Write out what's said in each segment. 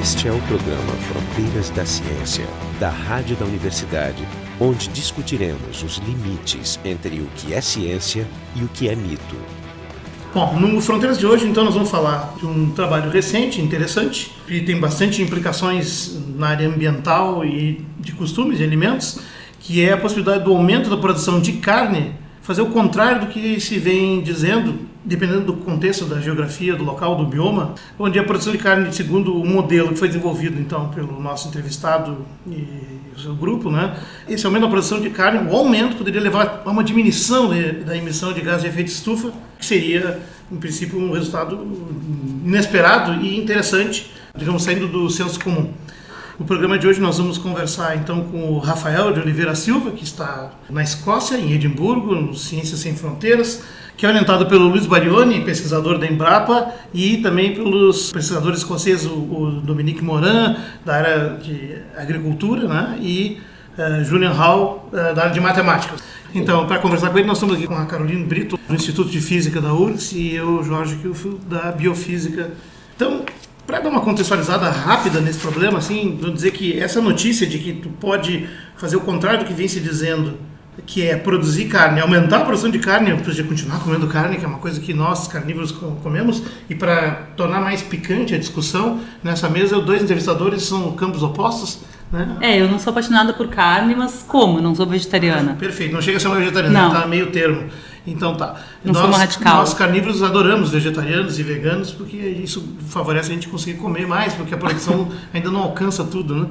Este é o programa Fronteiras da Ciência, da Rádio da Universidade, onde discutiremos os limites entre o que é ciência e o que é mito. Bom, no Fronteiras de hoje, então, nós vamos falar de um trabalho recente, interessante, que tem bastante implicações na área ambiental e de costumes e alimentos, que é a possibilidade do aumento da produção de carne fazer o contrário do que se vem dizendo, dependendo do contexto, da geografia, do local, do bioma, onde a produção de carne, segundo o modelo que foi desenvolvido então pelo nosso entrevistado e o seu grupo, né, esse aumento da produção de carne, o aumento poderia levar a uma diminuição de, da emissão de gás de efeito de estufa, que seria, em princípio, um resultado inesperado e interessante, digamos, saindo do senso comum. No programa de hoje nós vamos conversar então com o Rafael de Oliveira Silva, que está na Escócia, em Edimburgo, no Ciências Sem Fronteiras, que é orientado pelo Luiz Barioni, pesquisador da Embrapa, e também pelos pesquisadores escoceses, o Dominique Moran, da área de agricultura, né? e uh, Julian Hall, uh, da área de matemática. Então, para conversar com ele, nós estamos aqui com a Caroline Brito, do Instituto de Física da URGS, e eu, Jorge Kilfield, da Biofísica. Então, para dar uma contextualizada rápida nesse problema, assim, vou dizer que essa notícia de que tu pode fazer o contrário do que vem se dizendo, que é produzir carne, aumentar a produção de carne, para podia continuar comendo carne, que é uma coisa que nós carnívoros comemos, e para tornar mais picante a discussão, nessa mesa, os dois entrevistadores são campos opostos. Né? É, eu não sou apaixonada por carne, mas como? Não sou vegetariana. Perfeito, não chega a ser uma vegetariana, está meio termo. Então tá. Não nós, radical. Nós carnívoros adoramos vegetarianos e veganos porque isso favorece a gente conseguir comer mais, porque a produção ainda não alcança tudo, né?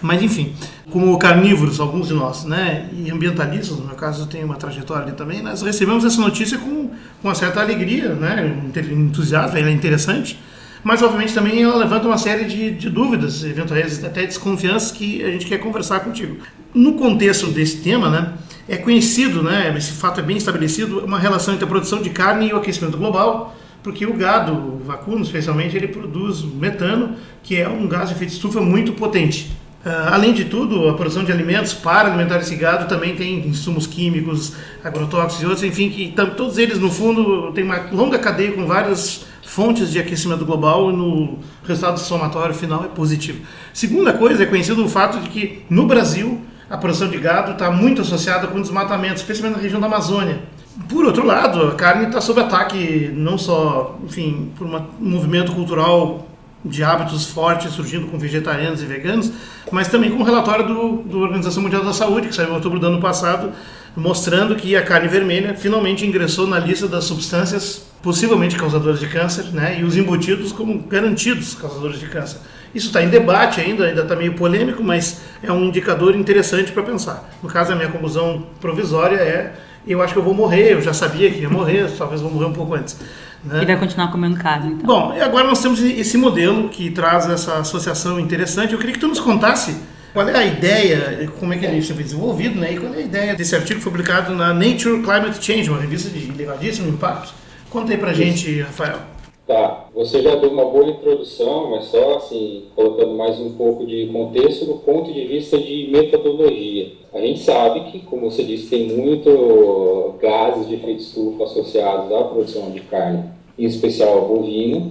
Mas enfim, como carnívoros, alguns de nós, né? E ambientalistas, no meu caso eu tenho uma trajetória ali também, nós recebemos essa notícia com, com uma certa alegria, né? Entusiasmo, ela é interessante. Mas, obviamente, também ela levanta uma série de, de dúvidas, eventuais até desconfianças que a gente quer conversar contigo. No contexto desse tema, né? É conhecido, né, esse fato é bem estabelecido, uma relação entre a produção de carne e o aquecimento global, porque o gado, o vacuno especialmente, ele produz metano, que é um gás de efeito estufa muito potente. Uh, além de tudo, a produção de alimentos para alimentar esse gado também tem insumos químicos, agrotóxicos e outros, enfim, que todos eles, no fundo, têm uma longa cadeia com várias fontes de aquecimento global e no resultado somatório final é positivo. Segunda coisa, é conhecido o fato de que no Brasil a produção de gado está muito associada com desmatamento, especialmente na região da Amazônia. Por outro lado, a carne está sob ataque não só, enfim, por uma, um movimento cultural de hábitos fortes surgindo com vegetarianos e veganos, mas também com o um relatório do, do Organização Mundial da Saúde, que saiu em outubro do ano passado, mostrando que a carne vermelha finalmente ingressou na lista das substâncias possivelmente causadoras de câncer, né, e os embutidos como garantidos causadores de câncer. Isso está em debate ainda, ainda está meio polêmico, mas é um indicador interessante para pensar. No caso, a minha conclusão provisória é: eu acho que eu vou morrer, eu já sabia que ia morrer, talvez vou morrer um pouco antes. Né? E vai continuar comendo carne, então. Bom, e agora nós temos esse modelo que traz essa associação interessante. Eu queria que tu nos contasse qual é a ideia, como é que ele foi desenvolvido, né? E qual é a ideia desse artigo que foi publicado na Nature Climate Change, uma revista de elevadíssimo impacto. Conta aí pra gente, Rafael. Tá, você já deu uma boa introdução, mas só assim, colocando mais um pouco de contexto do ponto de vista de metodologia. A gente sabe que, como você disse, tem muito gases de efeito estufa associados à produção de carne, em especial bovina,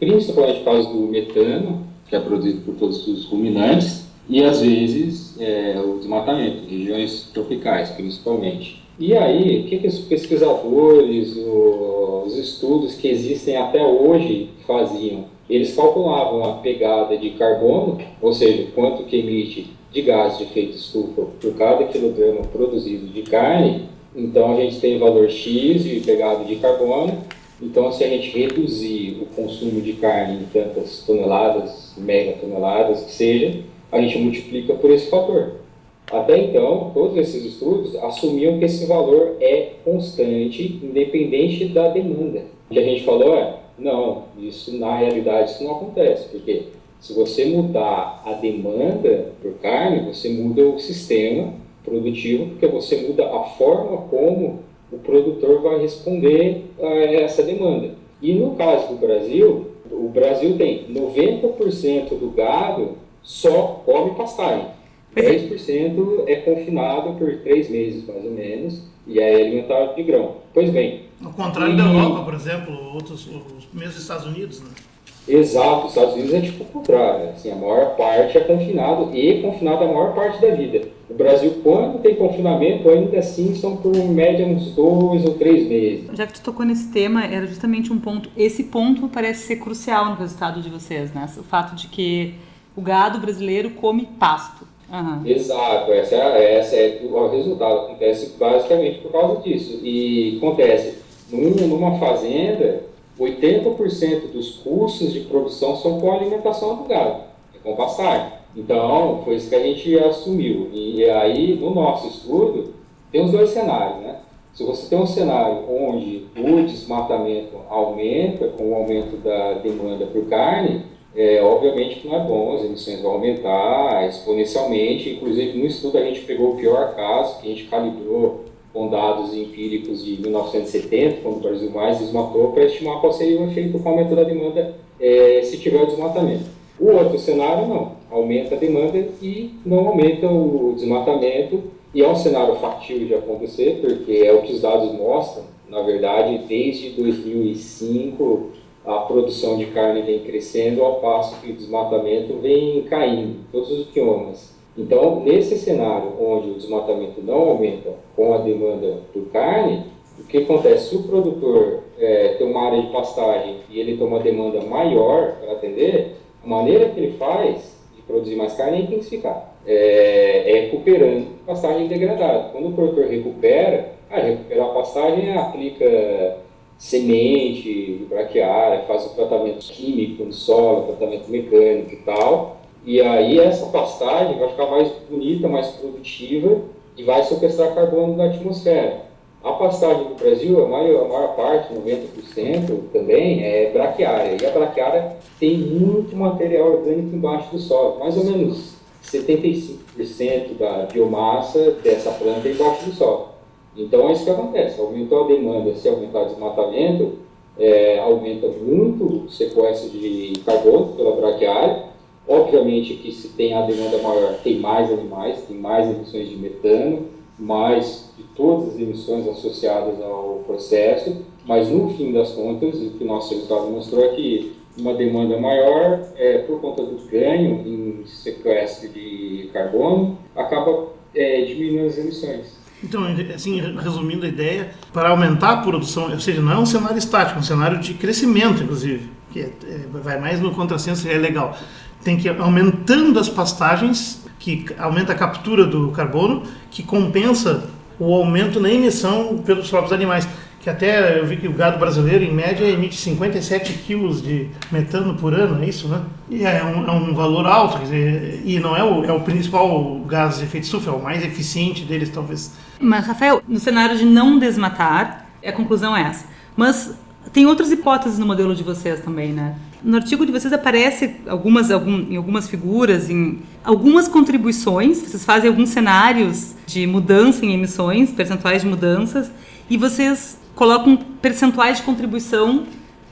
principalmente por causa do metano, que é produzido por todos os ruminantes, e às vezes é, o desmatamento, regiões tropicais principalmente. E aí, o que, que os pesquisadores, os estudos que existem até hoje faziam? Eles calculavam a pegada de carbono, ou seja, quanto que emite de gás de efeito estufa por cada quilograma produzido de carne. Então, a gente tem valor X de pegada de carbono. Então, se a gente reduzir o consumo de carne em tantas toneladas, megatoneladas que seja, a gente multiplica por esse fator. Até então, todos esses estudos assumiam que esse valor é constante, independente da demanda. O que a gente falou é, não, isso na realidade isso não acontece, porque se você mudar a demanda por carne, você muda o sistema produtivo, porque você muda a forma como o produtor vai responder a essa demanda. E no caso do Brasil, o Brasil tem 90% do gado só come pastagem. 10% é confinado por três meses, mais ou menos, e é alimentado de grão. Pois bem. Ao contrário e... da Europa, por exemplo, outros, os mesmos Estados Unidos, né? Exato, os Estados Unidos é tipo o contrário. Assim, a maior parte é confinado e confinado a maior parte da vida. O Brasil, quando tem confinamento, ainda assim são por média uns dois ou três meses. Já que tu tocou nesse tema, era justamente um ponto. Esse ponto parece ser crucial no resultado de vocês, né? O fato de que o gado brasileiro come pasto. Uhum. Exato, essa é, essa é o resultado. Acontece basicamente por causa disso. E acontece numa fazenda 80% dos custos de produção são com a alimentação do gado, é com pastagem. Então, foi isso que a gente assumiu. E aí, no nosso estudo, tem os dois cenários, né? Se você tem um cenário onde o desmatamento aumenta com o aumento da demanda por carne, é, obviamente que não é bom, as emissões vão aumentar exponencialmente. Inclusive, no estudo a gente pegou o pior caso, que a gente calibrou com dados empíricos de 1970, quando o Brasil mais desmatou, para estimar qual seria o efeito com o aumento da demanda é, se tiver o desmatamento. O outro cenário, não. Aumenta a demanda e não aumenta o desmatamento. E é um cenário factível de acontecer, porque é o que os dados mostram. Na verdade, desde 2005, a produção de carne vem crescendo, ao passo que o desmatamento vem caindo, todos os biomas. Então, nesse cenário onde o desmatamento não aumenta com a demanda por carne, o que acontece? Se o produtor é, tem uma área de pastagem e ele tem uma demanda maior para atender, a maneira que ele faz de produzir mais carne é intensificar, é, é recuperando pastagem degradada. Quando o produtor recupera, ah, recuperar a pastagem aplica semente, braquiária, faz o tratamento químico no solo, tratamento mecânico e tal, e aí essa pastagem vai ficar mais bonita, mais produtiva e vai sequestrar carbono da atmosfera. A pastagem do Brasil, a maior, a maior parte, 90% também, é braquiária. E a braquiária tem muito material orgânico embaixo do solo, mais ou menos 75% da biomassa dessa planta é embaixo do solo. Então é isso que acontece. Aumentou a demanda, se aumentar o desmatamento, é, aumenta muito o sequestro de carbono pela braquiária Obviamente que se tem a demanda maior, tem mais animais, tem mais emissões de metano, mais de todas as emissões associadas ao processo, mas no fim das contas, o que o nosso resultado mostrou é que uma demanda maior, é, por conta do ganho em sequestro de carbono, acaba é, diminuindo as emissões. Então, assim, resumindo a ideia, para aumentar a produção, ou seja, não é um cenário estático, é um cenário de crescimento, inclusive, que é, é, vai mais no contrassenso, é legal tem que ir aumentando as pastagens, que aumenta a captura do carbono, que compensa o aumento na emissão pelos próprios animais. Que até eu vi que o gado brasileiro, em média, emite 57 quilos de metano por ano, é isso, né? E é um, é um valor alto, dizer, e não é o, é o principal gás de efeito estufa, é o mais eficiente deles, talvez. Mas, Rafael, no cenário de não desmatar, a conclusão é essa. Mas tem outras hipóteses no modelo de vocês também, né? No artigo de vocês aparece algumas, algum, em algumas figuras, em algumas contribuições, vocês fazem alguns cenários de mudança em emissões, percentuais de mudanças, e vocês colocam percentuais de contribuição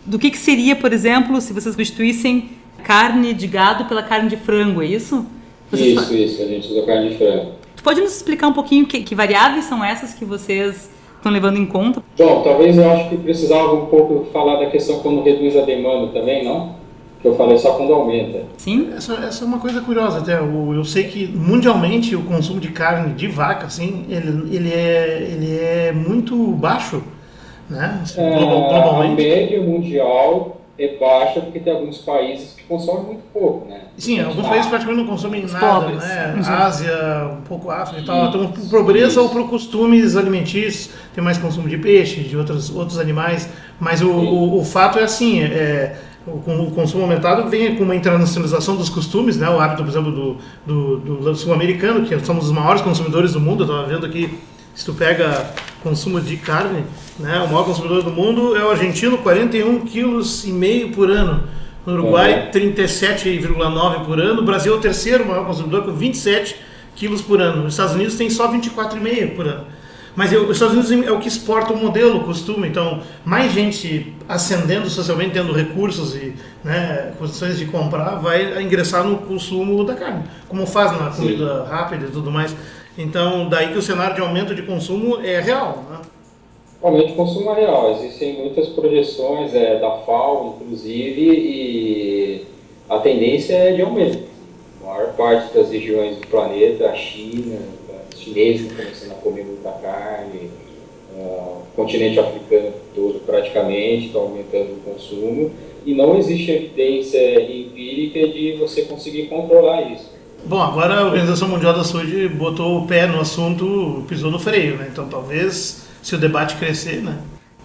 do que, que seria, por exemplo, se vocês substituíssem carne de gado pela carne de frango, é isso? Vocês isso, isso, a gente usa carne de frango. Tu pode nos explicar um pouquinho que, que variáveis são essas que vocês estão levando em conta? Bom, talvez eu acho que precisava um pouco falar da questão quando reduz a demanda também, não? Que eu falei só quando aumenta. Sim. Essa, essa é uma coisa curiosa até. Eu, eu sei que mundialmente o consumo de carne de vaca, assim, ele, ele, é, ele é muito baixo, né? Assim, é, globalmente. A média mundial é baixa porque tem alguns países que consomem muito pouco, né? Sim, alguns países praticamente não consomem Os nada, pobres. né? Uhum. Ásia, um pouco África e tal. Então, por pobreza ou por costumes alimentícios, tem mais consumo de peixe, de outros, outros animais. Mas o, o, o, fato é assim, é, o, o, consumo aumentado vem com uma internacionalização dos costumes, né? O hábito, por exemplo, do, do, do sul-americano, que somos os maiores consumidores do mundo. Eu estava vendo aqui, se tu pega consumo de carne, né? O maior consumidor do mundo é o argentino, 41 quilos e meio por ano. No Uruguai, 37,9 por ano. O Brasil é o terceiro maior consumidor, com 27 quilos por ano. Os Estados Unidos tem só 24,5 por ano. Mas eu, os Estados Unidos é o que exporta o modelo, o costume. Então, mais gente ascendendo socialmente, tendo recursos e né, condições de comprar, vai ingressar no consumo da carne, como faz na comida Sim. rápida e tudo mais. Então, daí que o cenário de aumento de consumo é real. Né? Aumento de consumo real. Existem muitas projeções é, da FAO, inclusive, e a tendência é de aumento. A maior parte das regiões do planeta, a China, os chineses estão começando a comer muita carne, uh, o continente africano todo praticamente está aumentando o consumo, e não existe evidência empírica de você conseguir controlar isso. Bom, agora a Organização Mundial da Saúde botou o pé no assunto, pisou no freio, né? Então talvez se o debate crescer, né?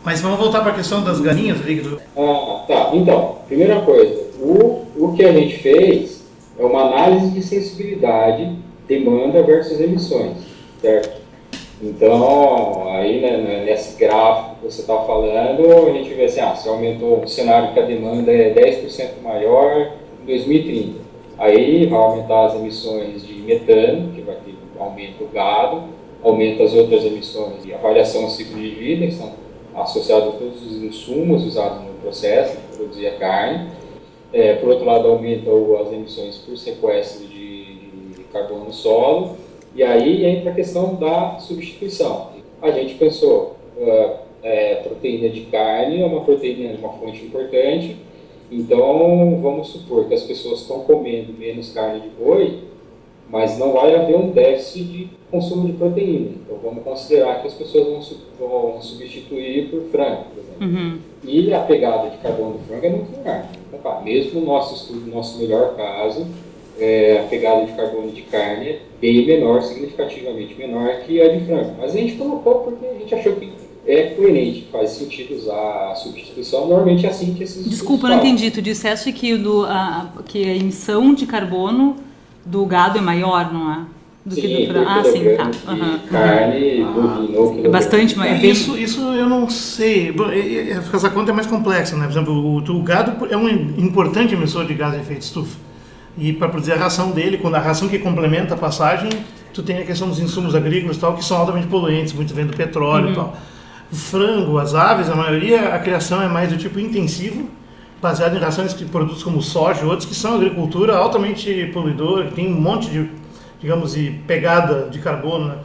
Mas vamos voltar para a questão das galinhas, Victor. Ah, tá. Então, primeira coisa, o, o que a gente fez é uma análise de sensibilidade, demanda versus emissões, certo? Então, aí né, né nesse gráfico que você está falando, a gente vê assim, ah, se aumentou o cenário que a demanda é 10% maior em 2030. Aí vai aumentar as emissões de metano, que vai ter um aumento do gado, aumenta as outras emissões e avaliação do ciclo de vida, que são associados a todos os insumos usados no processo de produzir a carne. É, por outro lado, aumenta as emissões por sequestro de, de carbono no solo. E aí entra a questão da substituição. A gente pensou, uh, é, proteína de carne é uma proteína, uma fonte importante, então vamos supor que as pessoas estão comendo menos carne de boi, mas não vai haver um déficit de consumo de proteína. Então vamos considerar que as pessoas vão, vão substituir por frango, por exemplo. Uhum. E a pegada de carbono do frango é muito menor. Então, mesmo no nosso estudo, no nosso melhor caso, é, a pegada de carbono de carne é bem menor, significativamente menor que a de frango. Mas a gente colocou porque a gente achou que é coerente, faz sentido usar a substituição. Normalmente é assim que esses. Desculpa, não entendi. Tu disseste que, do, a, que a emissão de carbono do gado é maior, não é? Do sim, que do frango. Ah, sim, tá. Uhum. Carne, bovino, é bastante mais. É isso, isso eu não sei. Essa conta é mais complexa, né? Por exemplo, o, o gado é um importante emissor de gás de efeito estufa. E para produzir a ração dele, quando a ração que complementa a passagem, tu tem a questão dos insumos agrícolas e tal, que são altamente poluentes, muito vem do petróleo uhum. e tal. O frango, as aves, a maioria, a criação é mais do tipo intensivo, baseado em rações de produtos como soja, outros que são agricultura altamente poluidora, que tem um monte de, digamos, de pegada de carbono. Né?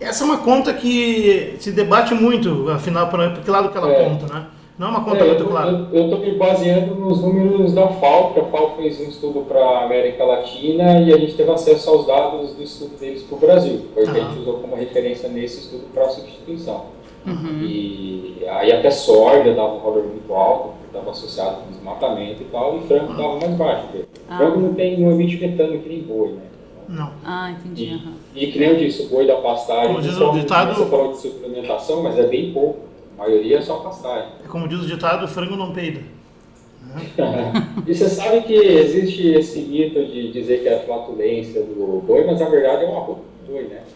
Essa é uma conta que se debate muito, afinal, para que lado que ela é. conta, né? Não é uma conta é, muito clara. Eu estou me baseando nos números da FAO, que a FAO fez um estudo para a América Latina e a gente teve acesso aos dados do estudo deles para o Brasil. Foi o que a gente usou como referência nesse estudo para a substituição. Uhum. E aí até soja dava um valor muito alto, estava associado com desmatamento e tal, e frango estava mais baixo. Ah. Frango não, tem, não emite metano que nem boi, né? Não. Ah, entendi. E, uhum. e que nem eu disse, o boi da pastagem, Como diz o ditado... você falou de suplementação, mas é bem pouco. A maioria é só pastagem. É como diz o ditado, o frango não peida. e você sabe que existe esse mito de dizer que é a flatulência do boi, mas na verdade é uma roupa?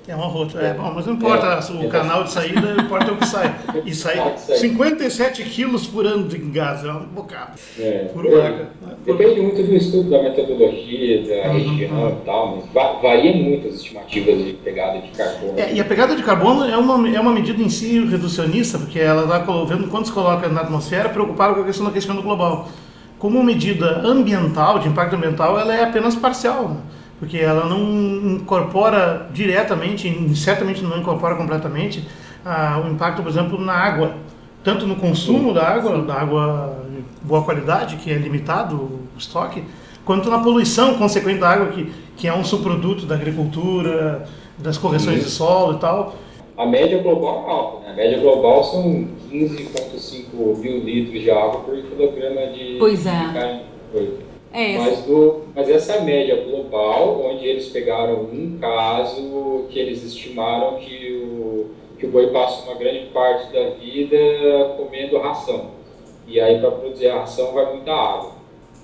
É uma rota. É, bom, mas não importa é, o canal de saída, importa o que sai. E sai 57 quilos por ano de gás, é um bocado. É, por é, depende muito do estudo, da metodologia, da uhum, região uhum. e tal, mas varia muito as estimativas de pegada de carbono. É, e a pegada de carbono é uma, é uma medida em si reducionista, porque ela está vendo quanto se coloca na atmosfera, preocupada com a questão do aquecimento global. Como medida ambiental, de impacto ambiental, ela é apenas parcial. Né? Porque ela não incorpora diretamente, certamente não incorpora completamente ah, o impacto, por exemplo, na água, tanto no consumo da água, da água de boa qualidade, que é limitado o estoque, quanto na poluição consequente da água, que, que é um subproduto da agricultura, das correções de solo e tal. A média global é alta, né? A média global são 15,5 mil litros de água por quilograma de, pois é. de carne. É mas, do, mas essa é a média global, onde eles pegaram um caso que eles estimaram que o, que o boi passa uma grande parte da vida comendo ração. E aí, para produzir a ração, vai muita água.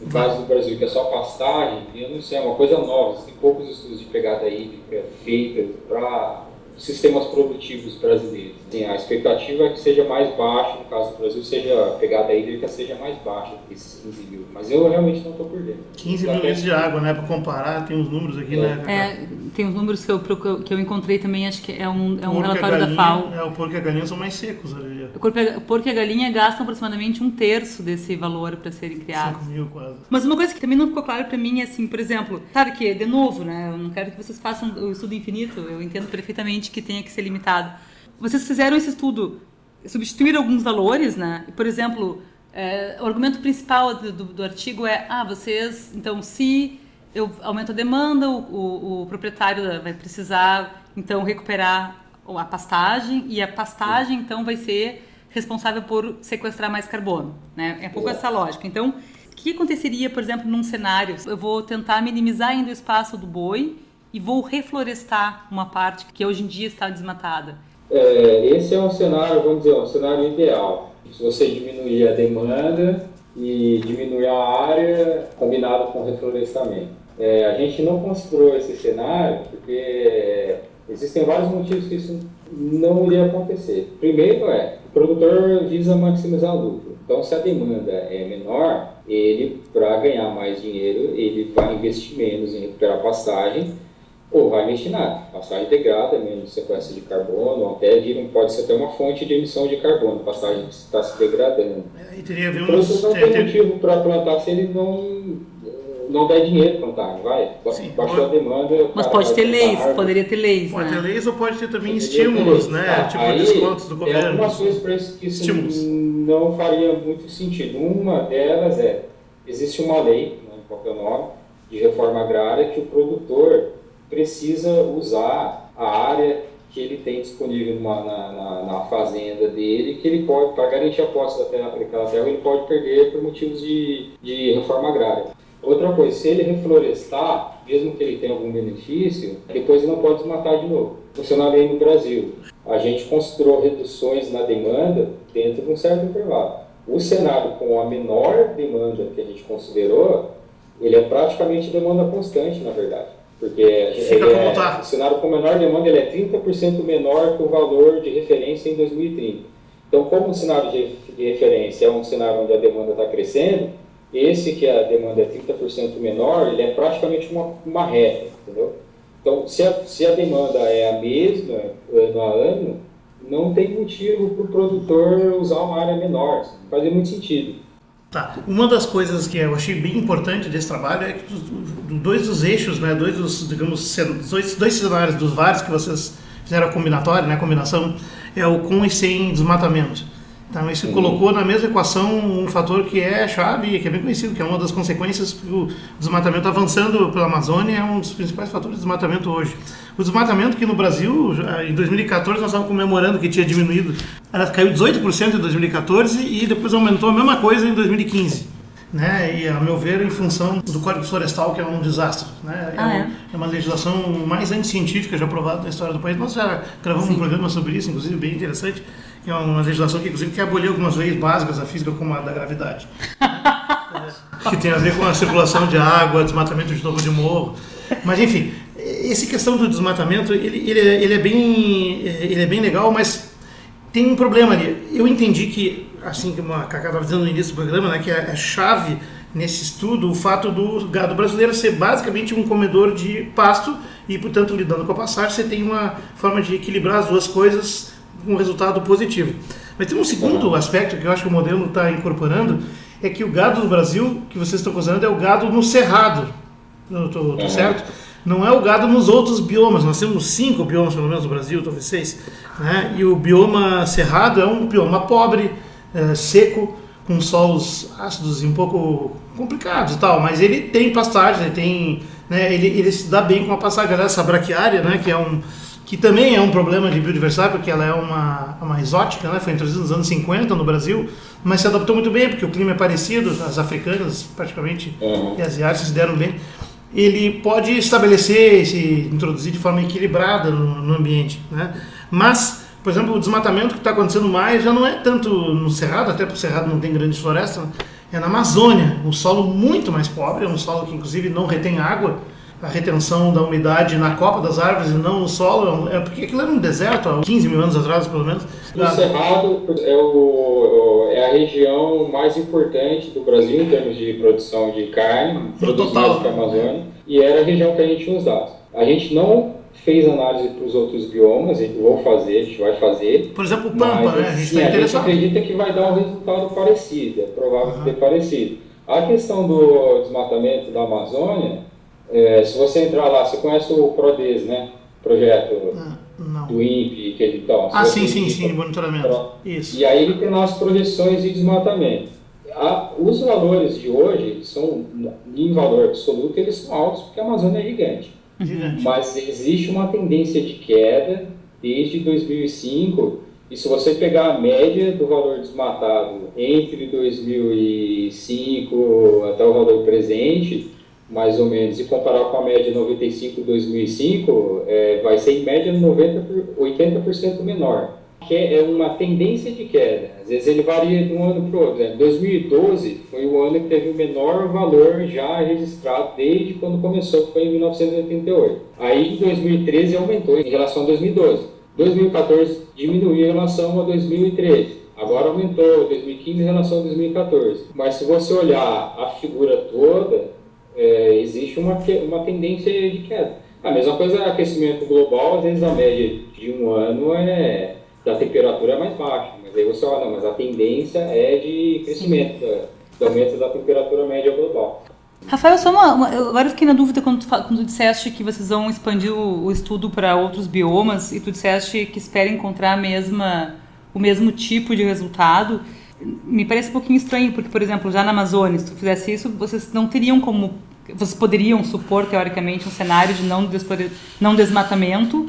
No caso do Brasil, que é só pastagem, eu não sei, é uma coisa nova. Tem poucos estudos de pegada hídrica feitos para sistemas produtivos brasileiros. Sim, a expectativa é que seja mais baixo, no caso do Brasil, seja a pegada hídrica seja mais baixa que esses 15 mil. Mas eu realmente não estou por dentro. 15 mil litros de água, né? Para comparar, tem uns números aqui, né, é. né? É, tem uns números que eu, que eu encontrei também, acho que é um, é um relatório galinha, da FAO. É, o porco e a galinha são mais secos. Ali. O porco e a galinha gastam aproximadamente um terço desse valor para serem criados. 5 mil quase. Mas uma coisa que também não ficou claro para mim é assim, por exemplo, claro que, de novo, né? Eu não quero que vocês façam o estudo infinito, eu entendo perfeitamente que tenha que ser limitado. Vocês fizeram esse estudo substituir alguns valores, né? Por exemplo, é, o argumento principal do, do, do, artigo é, ah, vocês, então, se eu aumento a demanda, o, o, o proprietário vai precisar, então, recuperar a pastagem e a pastagem, então, vai ser responsável por sequestrar mais carbono, né? É um pouco essa lógica. Então, o que aconteceria, por exemplo, num cenário? Eu vou tentar minimizar ainda o espaço do boi e vou reflorestar uma parte que hoje em dia está desmatada. É, esse é um cenário, vamos dizer, um cenário ideal. Se você diminuir a demanda e diminuir a área combinado com o reflorestamento. É, a gente não considerou esse cenário porque existem vários motivos que isso não iria acontecer. Primeiro é, o produtor visa maximizar o lucro. Então, se a demanda é menor, ele, para ganhar mais dinheiro, ele vai investir menos em recuperar pastagem ou vai. A pastagem degrada, menos sequência de carbono, até vira, pode ser até uma fonte de emissão de carbono, a pastagem está se degradando. É, e teria então, não tem motivo para plantar se ele não não der dinheiro para plantar, vai. Sim, Baixou pode... a demanda. Mas pode ter leis, poderia ter leis. Pode né? ter leis ou pode ter também poderia estímulos, ter né? Ah, tipo aí, descontos do governo. Tem algumas coisas para isso que isso não faria muito sentido. Uma delas é, existe uma lei, não né, é o nome, de reforma agrária que o produtor precisa usar a área que ele tem disponível numa, na, na, na, fazenda dele, que ele pode, para garantir a posse da terra, daquela terra, ele pode perder por motivos de, de reforma agrária. Outra coisa, se ele reflorestar, mesmo que ele tenha algum benefício, depois ele não pode desmatar de novo. Funciona bem no Brasil. A gente considerou reduções na demanda dentro de um certo intervalo. O cenário com a menor demanda que a gente considerou, ele é praticamente demanda constante, na verdade. Porque é, tá. o cenário com menor demanda ele é 30% menor que o valor de referência em 2030. Então, como o cenário de, de referência é um cenário onde a demanda está crescendo, esse que a demanda é 30% menor, ele é praticamente uma, uma reta, entendeu? Então, se a, se a demanda é a mesma ano a ano, não tem motivo para o produtor usar uma área menor, faz muito sentido. Tá. Uma das coisas que eu achei bem importante desse trabalho é que dois dos eixos, né, dois dos, digamos, dois, dois cenários dos vários que vocês fizeram a combinatória, né, a combinação, é o com e sem desmatamento. Então, isso colocou na mesma equação um fator que é chave, que é bem conhecido, que é uma das consequências do desmatamento avançando pela Amazônia, é um dos principais fatores de desmatamento hoje. O desmatamento que no Brasil, em 2014, nós estávamos comemorando que tinha diminuído, ela caiu 18% em 2014 e depois aumentou a mesma coisa em 2015 né? E a meu ver, em função do Código Florestal, que é um desastre, né? É, ah, é? é uma legislação mais anticientífica já aprovada na história do país. Nós já gravamos Sim. um programa sobre isso, inclusive bem interessante, é uma legislação que inclusive quer abolir algumas leis básicas da física, como a da gravidade, que tem a ver com a circulação de água, desmatamento de topo de morro. Mas enfim, essa questão do desmatamento, ele, ele, é, ele é bem, ele é bem legal, mas tem um problema ali. Eu entendi que assim como a Cacá estava dizendo no início do programa, né, que é, é chave nesse estudo o fato do gado brasileiro ser basicamente um comedor de pasto e, portanto, lidando com a passagem, você tem uma forma de equilibrar as duas coisas com um resultado positivo. Mas tem um segundo aspecto que eu acho que o modelo está incorporando, é que o gado do Brasil, que vocês estão considerando, é o gado no cerrado. Estou certo? Não é o gado nos outros biomas. Nós temos cinco biomas, pelo menos, no Brasil, talvez seis. Né? E o bioma cerrado é um bioma pobre, é, seco, com solos ácidos e um pouco complicados e tal, mas ele tem pastagem, ele tem, né, ele, ele se dá bem com a pastagem essa braquiária, né, que é um que também é um problema de biodiversidade, porque ela é uma, uma exótica, né? foi introduzida nos anos 50 no Brasil, mas se adaptou muito bem, porque o clima é parecido, as africanas praticamente uhum. e asiáticas se deram bem. Ele pode estabelecer, se introduzir de forma equilibrada no, no ambiente. Né? Mas por exemplo, o desmatamento que está acontecendo mais já não é tanto no Cerrado, até porque o Cerrado não tem grandes florestas, né? é na Amazônia, um solo muito mais pobre, é um solo que inclusive não retém água, a retenção da umidade na copa das árvores e não no solo, é porque aquilo era um deserto há 15 mil anos atrás, pelo menos. O Cerrado é, o, é a região mais importante do Brasil em termos de produção de carne, produzida na Amazônia, e era a região que a gente dados. A gente não fez análise para os outros biomas, eu vou fazer, a gente vai fazer. Por exemplo, o Pampa, mas, né? A gente, assim, a gente acredita que vai dar um resultado parecido, é provável uhum. que dê parecido. A questão do desmatamento da Amazônia, é, se você entrar lá, você conhece o PRODES, né? Projeto. Uhum. Não. do INPE, que ele então, Ah, sim, sim, sim, monitoramento. Isso. E aí ele tem lá as projeções de desmatamento. A- os valores de hoje são, em valor absoluto, eles são altos porque a Amazônia é gigante. Mas existe uma tendência de queda desde 2005. E se você pegar a média do valor desmatado entre 2005 até o valor presente, mais ou menos, e comparar com a média 95 2005, é, vai ser em média 90 por, 80% menor. Que é uma tendência de queda. Às vezes ele varia de um ano para o outro. Né? 2012 foi o ano que teve o menor valor já registrado desde quando começou, que foi em 1988. Aí em 2013 aumentou em relação a 2012. 2014 diminuiu em relação a 2013. Agora aumentou 2015 em relação a 2014. Mas se você olhar a figura toda, é, existe uma, uma tendência de queda. A mesma coisa é aquecimento global, às vezes a média de um ano é da temperatura é mais baixa, mas aí você olha, não, mas a tendência é de crescimento, da, do aumento da temperatura média global. Rafael, só uma, uma- agora eu fiquei na dúvida quando tu, quando tu disseste que vocês vão expandir o, o estudo para outros biomas e tu disseste que espera encontrar a mesma, o mesmo tipo de resultado. Me parece um pouquinho estranho, porque, por exemplo, já na Amazônia, se tu fizesse isso, vocês não teriam como. Vocês poderiam supor, teoricamente, um cenário de não, não desmatamento,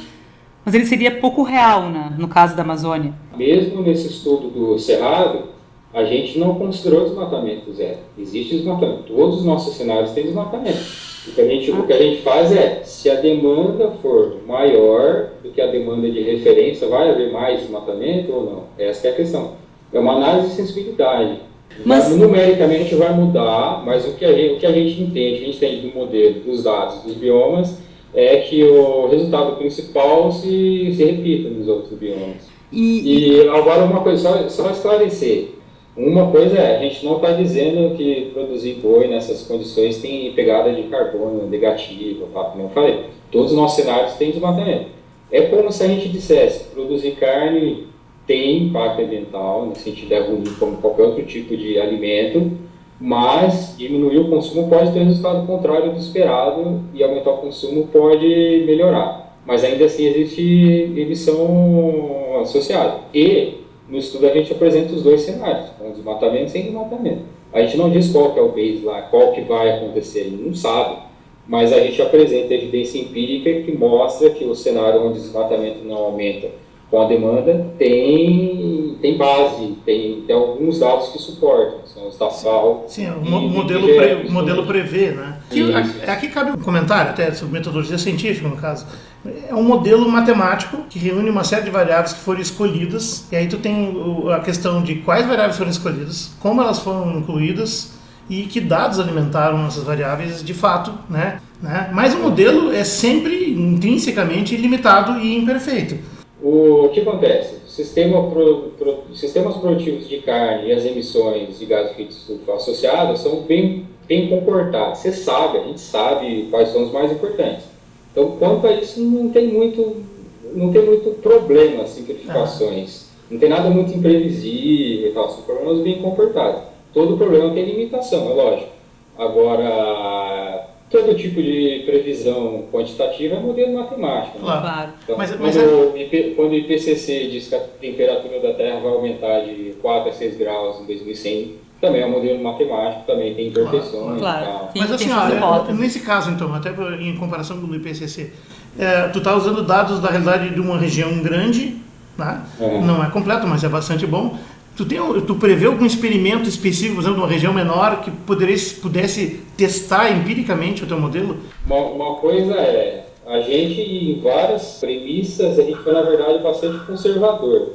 mas ele seria pouco real na, no caso da Amazônia. Mesmo nesse estudo do Cerrado, a gente não considerou desmatamento zero. Existe desmatamento. Todos os nossos cenários têm desmatamento. O que, a gente, o que a gente faz é, se a demanda for maior do que a demanda de referência, vai haver mais desmatamento ou não? Essa é a questão. É uma análise de sensibilidade. Mas- Vai- numericamente vai mudar, mas o que, a gente, o que a gente entende, a gente entende do modelo, dos dados, dos biomas, é que o resultado principal se, se repita nos outros biomas. E, E agora uma coisa, só, só esclarecer. Uma coisa é, a gente não está dizendo que produzir boi nessas condições tem pegada de carbono negativa, tá? como eu falei. Todos os nossos cenários têm desmatamento. É como se a gente dissesse, produzir carne tem impacto ambiental, no sentido é ruim como qualquer outro tipo de alimento, mas diminuir o consumo pode ter resultado contrário do esperado e aumentar o consumo pode melhorar. Mas ainda assim existe, eles são associados. E no estudo a gente apresenta os dois cenários, com desmatamento e sem desmatamento. A gente não diz qual que é o base lá, qual que vai acontecer, a gente não sabe. Mas a gente apresenta evidência empírica que mostra que o cenário onde o desmatamento não aumenta com a demanda tem, tem base, tem, tem alguns dados que suportam, são os da FAO. Sim, o mo- modelo, de- pre- modelo prevê, né? Aqui, Isso. a- aqui cabe um comentário até sobre metodologia científica, no caso. É um modelo matemático que reúne uma série de variáveis que foram escolhidas, e aí tu tem a questão de quais variáveis foram escolhidas, como elas foram incluídas e que dados alimentaram essas variáveis de fato, né? né? Mas o modelo é sempre intrinsecamente limitado e imperfeito. O que acontece? Sistema pro, pro- sistemas produtivos de carne e as emissões de gás de estufa associadas são bem, bem comportados. Você sabe, a gente sabe quais são os mais importantes. Então, quanto a isso, não tem muito, não tem muito problema, simplificações. Não tem nada muito imprevisível e tal, são problemas bem comportados. Todo problema tem limitação, é lógico. Agora, todo tipo de previsão quantitativa é modelo matemático. né? Claro. claro. Então, Mas- quando, mas é- o IP quando o IPCC diz que a temperatura da Terra vai aumentar de 4 a 6 graus em 2100, também é um modelo matemático, também tem imperfeições Claro. e tal. Tem- Mas assim, ó, nesse caso então, até em comparação com o IPCC, é, tu está usando dados da realidade de uma região grande, né? Uhum. não é completo, mas é bastante bom. Tu, tem, tu prevê algum experimento específico, por exemplo, de uma região menor que pudesse testar empiricamente o teu modelo? Uma, uma coisa é, a gente em várias premissas, a gente foi na verdade bastante conservador.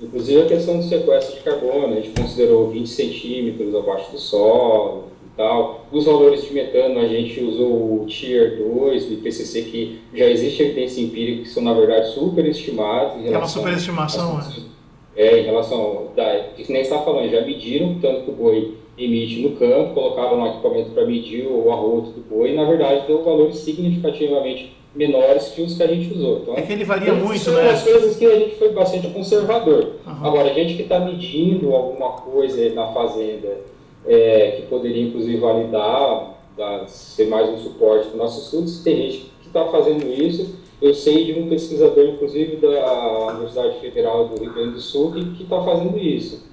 Inclusive a questão do sequestro de carbono, a gente considerou 20 centímetros abaixo do solo e tal. Os valores de metano, a gente usou o Tier 2 do IPCC, que já existe evidência empírica que são na verdade superestimados. É uma superestimação, às- É, em relação, da, que nem está falando, já mediram tanto que o boi emite no campo, colocaram no equipamento para medir o arroto do boi, e na verdade deu valores significativamente menores que os que a gente usou. Então, É que ele varia muito, são né? as coisas que a gente foi bastante conservador. Aham. Agora, a gente que está medindo alguma coisa na fazenda, é, que poderia inclusive validar, dar, ser mais um suporte para nossos estudos, tem gente que está fazendo isso Eu sei de um pesquisador, inclusive, da Universidade Federal do Rio Grande do Sul, que está fazendo isso.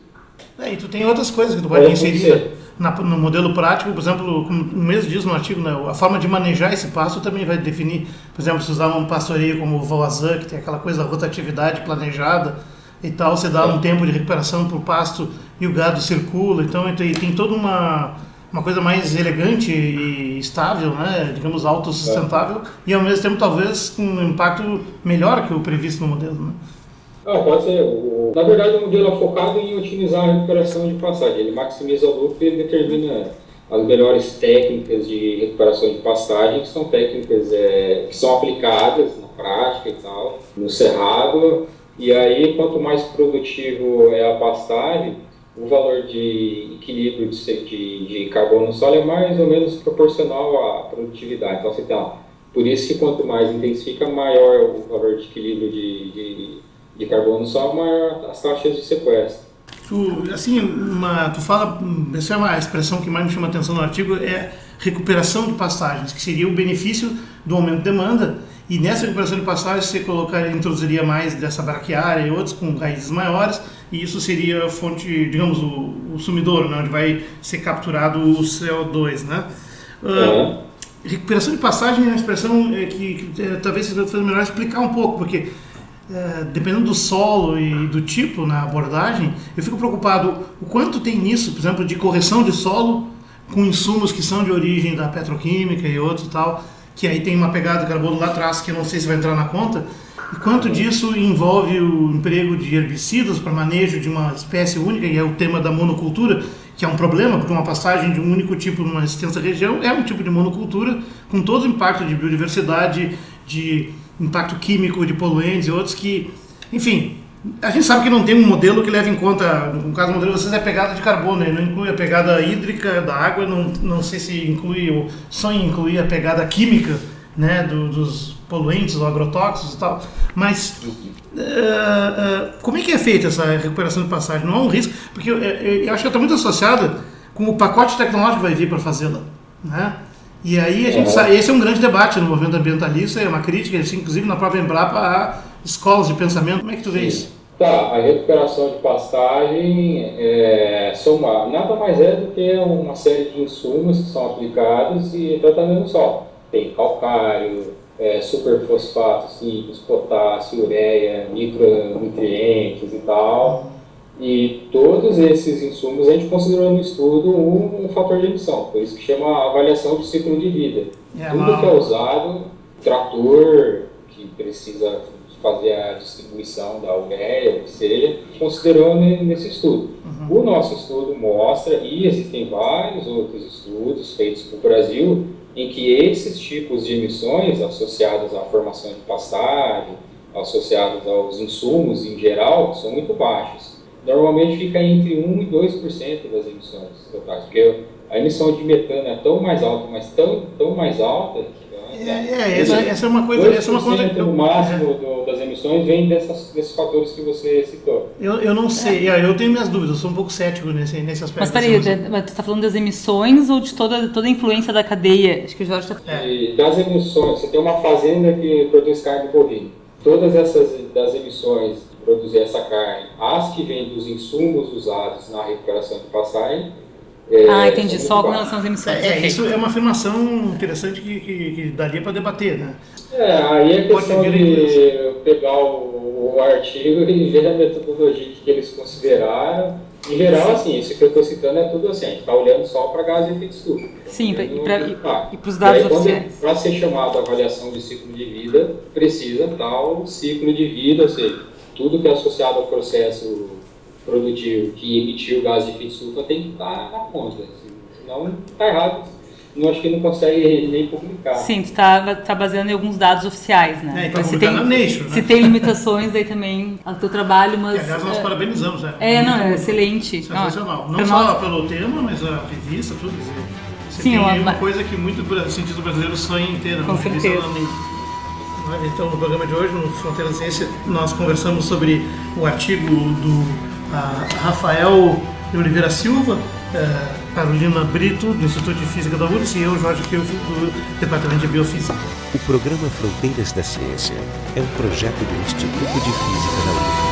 É, e tu tem outras coisas que tu pode inserir na, no modelo prático, por exemplo, como o mesmo diz no artigo, né, a forma de manejar esse pasto também vai definir, por exemplo, se usar um pastoreio como o Voazan, que tem aquela coisa rotatividade planejada e tal, você dá um tempo de recuperação para o pasto e o gado circula, então tem, tem toda uma, uma coisa mais elegante e estável, né, digamos, autossustentável, é. e ao mesmo tempo talvez com um impacto melhor que o previsto no modelo. Né? Ah, pode ser. Na verdade, o modelo é focado em otimizar a recuperação de passagem. Ele maximiza o lucro e determina as melhores técnicas de recuperação de pastagem, que são técnicas é, que são aplicadas na prática e tal, no cerrado. E aí, quanto mais produtivo é a pastagem, o valor de equilíbrio de, de, de carbono no solo é mais ou menos proporcional à produtividade. Então, você tem, por isso que quanto mais intensifica, maior o valor de equilíbrio de, de de carbono só maior as taxas de sequestro. Tu, assim, uma, tu fala, essa é uma expressão que mais me chama atenção no artigo, é recuperação de pastagens, que seria o benefício do aumento de demanda, e nessa recuperação de pastagens você colocar, introduziria mais dessa braquiária e outros com raízes maiores, e isso seria a fonte, digamos, o, o sumidouro, né, onde vai ser capturado o CO2, né? Uh, recuperação de passagem é uma expressão é, que, que é, talvez seja melhor explicar um pouco, porque é, dependendo do solo e do tipo na abordagem, eu fico preocupado o quanto tem nisso, por exemplo, de correção de solo com insumos que são de origem da petroquímica e outros e tal, que aí tem uma pegada de carbono lá atrás que eu não sei se vai entrar na conta, e quanto disso envolve o emprego de herbicidas para manejo de uma espécie única, e é o tema da monocultura, que é um problema, porque uma passagem de um único tipo numa extensa região é um tipo de monocultura, com todo o impacto de biodiversidade, de impacto químico de poluentes e outros que, enfim, a gente sabe que não tem um modelo que leve em conta, no caso do modelo vocês é pegada de carbono, né? não inclui a pegada hídrica da água, não, não sei se inclui ou só inclui a pegada química né, do, dos poluentes ou agrotóxicos e tal, mas uh, uh, como é que é feita essa recuperação de passagem? Não há um risco, porque eu, eu, eu acho que está muito associada com o pacote tecnológico que vai vir para fazê-la, né? E aí a gente é. sabe, esse é um grande debate no movimento ambientalista, é uma crítica, assim, inclusive na própria Embrapa, a escolas de pensamento. Como é que tu vê isso? Tá, a recuperação de pastagem é, soma, nada mais é do que uma série de insumos que são aplicados e tratamento do solo. Tem calcário, é, superfosfato simples, potássio, ureia, micronutrientes e tal. E todos esses insumos a gente considerou no estudo um, um fator de emissão, por isso que chama avaliação de ciclo de vida. É, Tudo que é usado, trator que precisa fazer a distribuição da ureia, o que seja, considerou nesse estudo. Uhum. O nosso estudo mostra, e existem vários outros estudos feitos no Brasil, em que esses tipos de emissões associadas à formação de pastagem, associados aos insumos em geral, são muito baixos normalmente fica entre 1% e 2% das emissões totais, porque a emissão de metano é tão mais alta, mas tão, tão mais alta que é, é, essa, essa é uma coisa. Essa é uma coisa que o máximo do, das emissões vem dessas, desses fatores que você citou. Eu, eu não sei, é. eu tenho minhas dúvidas, eu sou um pouco cético nesse, nesse aspecto. Mas peraí, você está falando das emissões ou de toda, toda a influência da cadeia? Acho que o Jorge está é. Das emissões, você tem uma fazenda que produz carne bovina. Todas essas das emissões produzir essa carne, as que vêm dos insumos usados na recuperação de passagem. É, ah, entendi. Só com relação às emissões. É, é, isso é uma afirmação interessante que, que, que daria para debater, né? É, aí é questão de pegar o, o, artigo e ver a metodologia que eles consideraram. Em geral, assim, isso que eu estou citando é tudo assim, a gente está olhando só para gás de efeito estufa. Sim, e para os dados aí, oficiais. Para ser chamado avaliação de ciclo de vida, precisa tal ciclo de vida, ou seja, tudo que é associado ao processo produtivo que emitiu gás de efeito estufa tem que estar na conta. Assim, senão está errado. Não acho que não consegue nem publicar. Sim, tu está tá baseando em alguns dados oficiais, né? É, então, se tem, na Nature, né? se tem limitações, aí também o teu trabalho, mas... Que, aliás, nós é, parabenizamos, né? É, não, é excelente. Sensacional. Não, não só nós... pelo tema, mas a revista, tudo. Você Sim, tem uma, uma coisa que muito cientistas brasileiros sonham em ter, né? Com certeza. Então, no programa de hoje, no Fronteira Ciência, nós conversamos sobre o artigo do uh, Rafael de Oliveira Silva, uh, Carolina Brito, do Instituto de Física da URSS, e eu, Jorge Kiel, do Departamento de Biofísica. O programa Fronteiras da Ciência é um projeto do Instituto de Física da URSS.